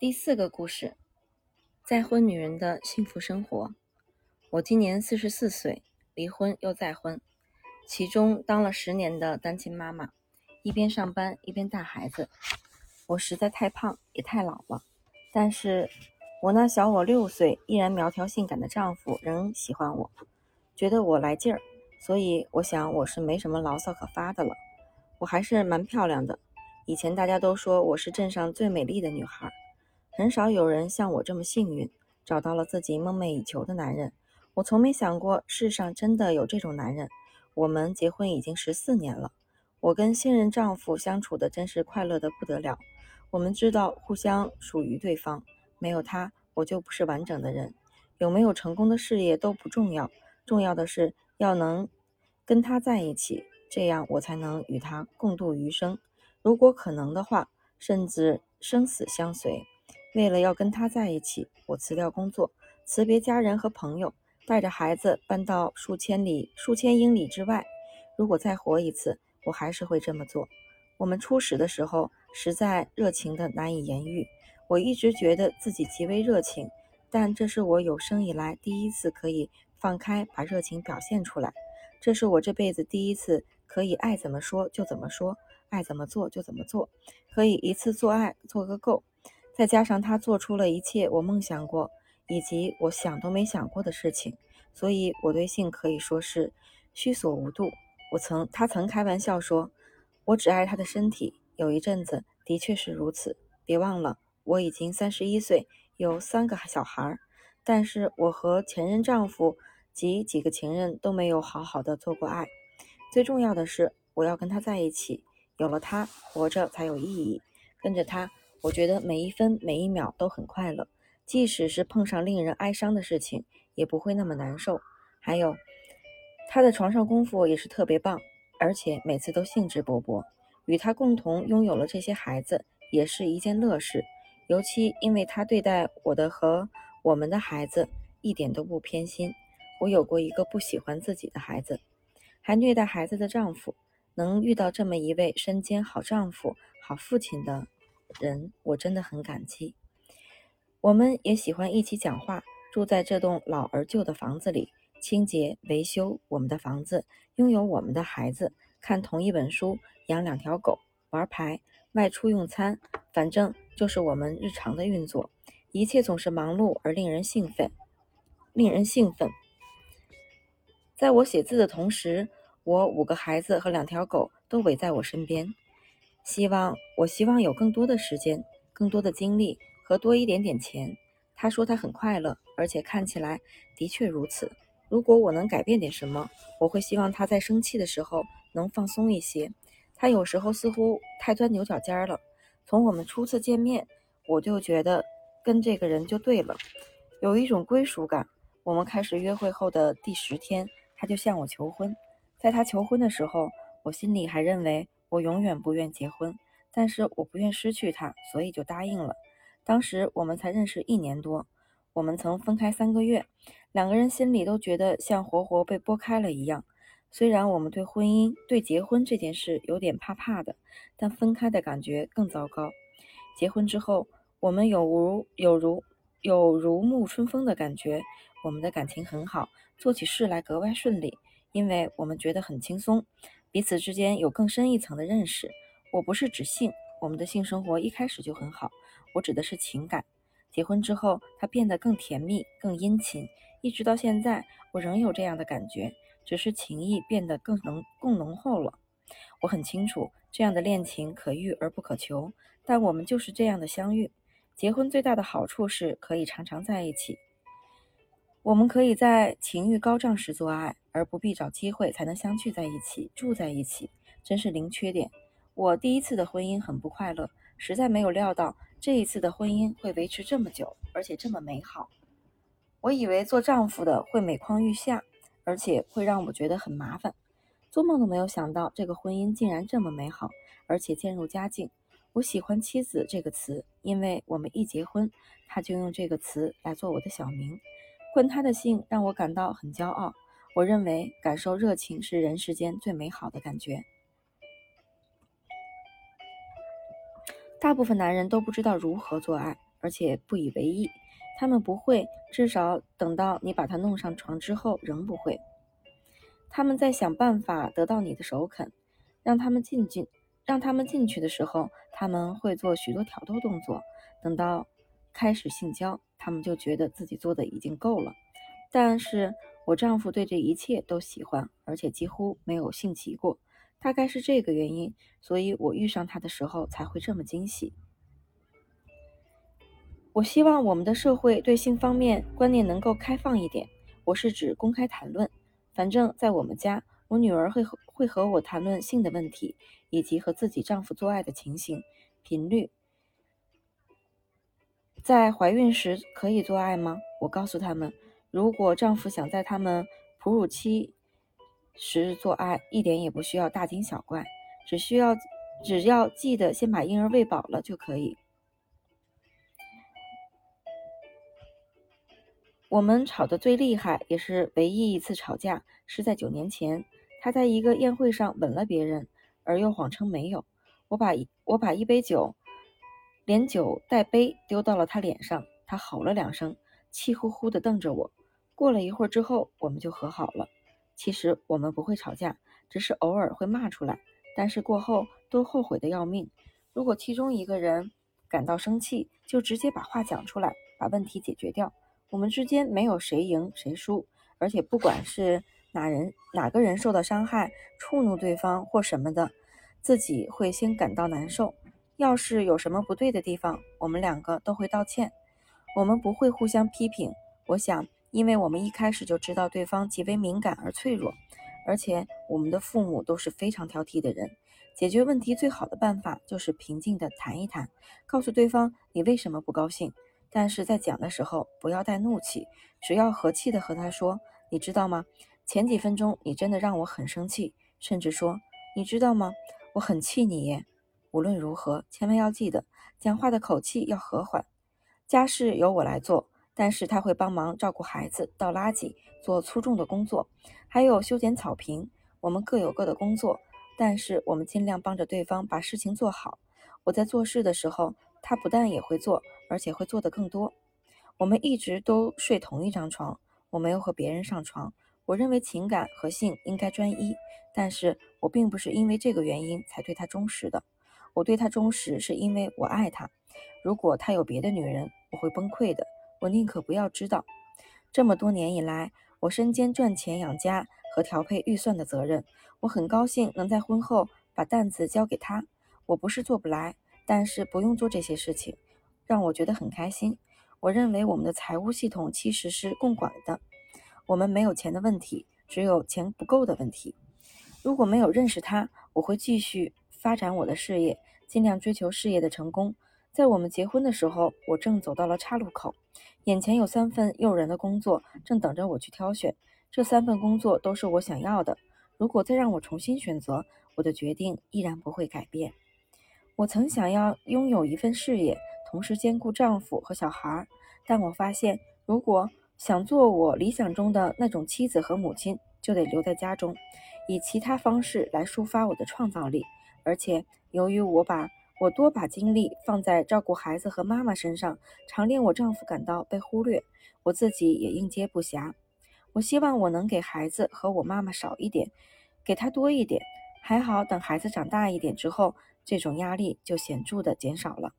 第四个故事：再婚女人的幸福生活。我今年四十四岁，离婚又再婚，其中当了十年的单亲妈妈，一边上班一边带孩子。我实在太胖，也太老了，但是我那小我六岁、依然苗条性感的丈夫仍喜欢我，觉得我来劲儿，所以我想我是没什么牢骚可发的了。我还是蛮漂亮的，以前大家都说我是镇上最美丽的女孩。很少有人像我这么幸运，找到了自己梦寐以求的男人。我从没想过世上真的有这种男人。我们结婚已经十四年了，我跟现任丈夫相处的真是快乐的不得了。我们知道互相属于对方，没有他我就不是完整的人。有没有成功的事业都不重要，重要的是要能跟他在一起，这样我才能与他共度余生。如果可能的话，甚至生死相随。为了要跟他在一起，我辞掉工作，辞别家人和朋友，带着孩子搬到数千里、数千英里之外。如果再活一次，我还是会这么做。我们初始的时候实在热情的难以言喻。我一直觉得自己极为热情，但这是我有生以来第一次可以放开把热情表现出来。这是我这辈子第一次可以爱怎么说就怎么说，爱怎么做就怎么做，可以一次做爱做个够。再加上他做出了一切我梦想过以及我想都没想过的事情，所以我对性可以说是虚所无度。我曾他曾开玩笑说，我只爱他的身体。有一阵子的确是如此。别忘了，我已经三十一岁，有三个小孩儿，但是我和前任丈夫及几个情人都没有好好的做过爱。最重要的是，我要跟他在一起，有了他，活着才有意义。跟着他。我觉得每一分每一秒都很快乐，即使是碰上令人哀伤的事情，也不会那么难受。还有，他的床上功夫也是特别棒，而且每次都兴致勃勃。与他共同拥有了这些孩子，也是一件乐事。尤其因为他对待我的和我们的孩子一点都不偏心。我有过一个不喜欢自己的孩子，还虐待孩子的丈夫，能遇到这么一位身兼好丈夫、好父亲的。人，我真的很感激。我们也喜欢一起讲话，住在这栋老而旧的房子里，清洁维修我们的房子，拥有我们的孩子，看同一本书，养两条狗，玩牌，外出用餐，反正就是我们日常的运作。一切总是忙碌而令人兴奋，令人兴奋。在我写字的同时，我五个孩子和两条狗都围在我身边。希望我希望有更多的时间、更多的精力和多一点点钱。他说他很快乐，而且看起来的确如此。如果我能改变点什么，我会希望他在生气的时候能放松一些。他有时候似乎太钻牛角尖了。从我们初次见面，我就觉得跟这个人就对了，有一种归属感。我们开始约会后的第十天，他就向我求婚。在他求婚的时候，我心里还认为。我永远不愿结婚，但是我不愿失去他，所以就答应了。当时我们才认识一年多，我们曾分开三个月，两个人心里都觉得像活活被剥开了一样。虽然我们对婚姻、对结婚这件事有点怕怕的，但分开的感觉更糟糕。结婚之后，我们有如有如有如沐春风的感觉，我们的感情很好，做起事来格外顺利，因为我们觉得很轻松。彼此之间有更深一层的认识。我不是指性，我们的性生活一开始就很好。我指的是情感。结婚之后，它变得更甜蜜、更殷勤，一直到现在，我仍有这样的感觉，只是情谊变得更浓、更浓厚了。我很清楚，这样的恋情可遇而不可求，但我们就是这样的相遇。结婚最大的好处是可以常常在一起。我们可以在情欲高涨时做爱，而不必找机会才能相聚在一起、住在一起，真是零缺点。我第一次的婚姻很不快乐，实在没有料到这一次的婚姻会维持这么久，而且这么美好。我以为做丈夫的会每况愈下，而且会让我觉得很麻烦，做梦都没有想到这个婚姻竟然这么美好，而且渐入佳境。我喜欢“妻子”这个词，因为我们一结婚，他就用这个词来做我的小名。混他的性让我感到很骄傲。我认为感受热情是人世间最美好的感觉。大部分男人都不知道如何做爱，而且不以为意。他们不会，至少等到你把他弄上床之后，仍不会。他们在想办法得到你的首肯，让他们进进，让他们进去的时候，他们会做许多挑逗动作。等到开始性交，他们就觉得自己做的已经够了。但是我丈夫对这一切都喜欢，而且几乎没有性急过。大概是这个原因，所以我遇上他的时候才会这么惊喜。我希望我们的社会对性方面观念能够开放一点。我是指公开谈论。反正，在我们家，我女儿会和会和我谈论性的问题，以及和自己丈夫做爱的情形、频率。在怀孕时可以做爱吗？我告诉他们，如果丈夫想在他们哺乳期时做爱，一点也不需要大惊小怪，只需要只要记得先把婴儿喂饱了就可以。我们吵得最厉害，也是唯一一次吵架，是在九年前。他在一个宴会上吻了别人，而又谎称没有。我把我把一杯酒，连酒带杯丢到了他脸上，他吼了两声，气呼呼地瞪着我。过了一会儿之后，我们就和好了。其实我们不会吵架，只是偶尔会骂出来，但是过后都后悔的要命。如果其中一个人感到生气，就直接把话讲出来，把问题解决掉。我们之间没有谁赢谁输，而且不管是哪人哪个人受到伤害、触怒对方或什么的，自己会先感到难受。要是有什么不对的地方，我们两个都会道歉。我们不会互相批评。我想，因为我们一开始就知道对方极为敏感而脆弱，而且我们的父母都是非常挑剔的人。解决问题最好的办法就是平静地谈一谈，告诉对方你为什么不高兴。但是在讲的时候不要带怒气，只要和气的和他说：“你知道吗？前几分钟你真的让我很生气。”甚至说：“你知道吗？我很气你耶。”无论如何，千万要记得讲话的口气要和缓。家事由我来做，但是他会帮忙照顾孩子、倒垃圾、做粗重的工作，还有修剪草坪。我们各有各的工作，但是我们尽量帮着对方把事情做好。我在做事的时候。他不但也会做，而且会做得更多。我们一直都睡同一张床，我没有和别人上床。我认为情感和性应该专一，但是我并不是因为这个原因才对他忠实的。我对他忠实是因为我爱他。如果他有别的女人，我会崩溃的。我宁可不要知道。这么多年以来，我身兼赚钱养家和调配预算的责任。我很高兴能在婚后把担子交给他。我不是做不来。但是不用做这些事情，让我觉得很开心。我认为我们的财务系统其实是共管的，我们没有钱的问题，只有钱不够的问题。如果没有认识他，我会继续发展我的事业，尽量追求事业的成功。在我们结婚的时候，我正走到了岔路口，眼前有三份诱人的工作正等着我去挑选。这三份工作都是我想要的。如果再让我重新选择，我的决定依然不会改变。我曾想要拥有一份事业，同时兼顾丈夫和小孩，但我发现，如果想做我理想中的那种妻子和母亲，就得留在家中，以其他方式来抒发我的创造力。而且，由于我把我多把精力放在照顾孩子和妈妈身上，常令我丈夫感到被忽略，我自己也应接不暇。我希望我能给孩子和我妈妈少一点，给他多一点。还好，等孩子长大一点之后。这种压力就显著的减少了。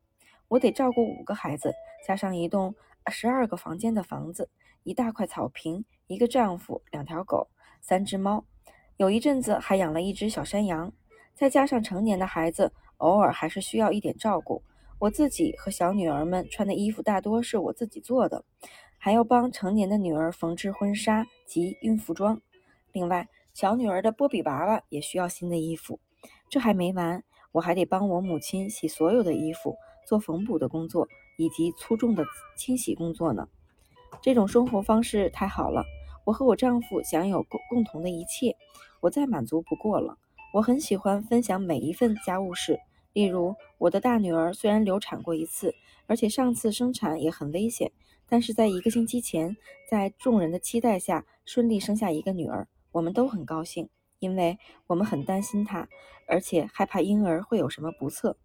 我得照顾五个孩子，加上一栋十二个房间的房子，一大块草坪，一个丈夫，两条狗，三只猫，有一阵子还养了一只小山羊。再加上成年的孩子，偶尔还是需要一点照顾。我自己和小女儿们穿的衣服大多是我自己做的，还要帮成年的女儿缝制婚纱及孕妇装。另外，小女儿的波比娃娃也需要新的衣服。这还没完。我还得帮我母亲洗所有的衣服，做缝补的工作，以及粗重的清洗工作呢。这种生活方式太好了，我和我丈夫享有共共同的一切，我再满足不过了。我很喜欢分享每一份家务事，例如我的大女儿虽然流产过一次，而且上次生产也很危险，但是在一个星期前，在众人的期待下顺利生下一个女儿，我们都很高兴。因为我们很担心她，而且害怕婴儿会有什么不测。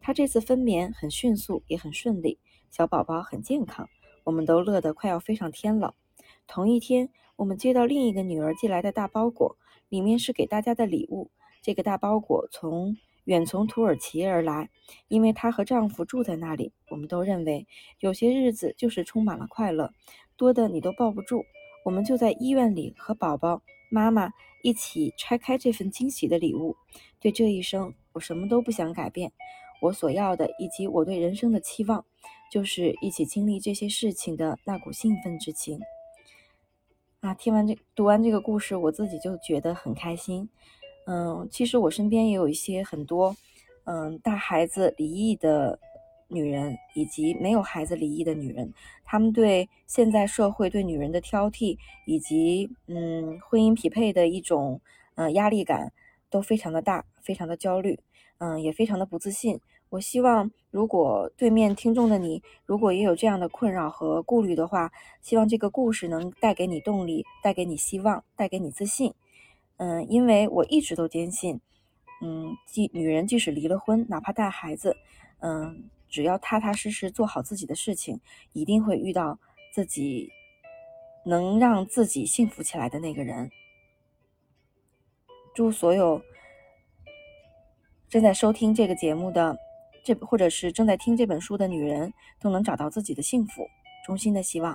她这次分娩很迅速，也很顺利。小宝宝很健康，我们都乐得快要飞上天了。同一天，我们接到另一个女儿寄来的大包裹，里面是给大家的礼物。这个大包裹从远从土耳其而来，因为她和丈夫住在那里。我们都认为有些日子就是充满了快乐，多的你都抱不住。我们就在医院里和宝宝妈妈一起拆开这份惊喜的礼物。对这一生，我什么都不想改变。我所要的，以及我对人生的期望，就是一起经历这些事情的那股兴奋之情。啊，听完这读完这个故事，我自己就觉得很开心。嗯，其实我身边也有一些很多，嗯，大孩子离异的女人，以及没有孩子离异的女人，她们对现在社会对女人的挑剔，以及嗯婚姻匹配的一种嗯压力感，都非常的大，非常的焦虑，嗯，也非常的不自信。我希望，如果对面听众的你，如果也有这样的困扰和顾虑的话，希望这个故事能带给你动力，带给你希望，带给你自信。嗯，因为我一直都坚信，嗯，即女人即使离了婚，哪怕带孩子，嗯，只要踏踏实实做好自己的事情，一定会遇到自己能让自己幸福起来的那个人。祝所有正在收听这个节目的这，或者是正在听这本书的女人，都能找到自己的幸福。衷心的希望。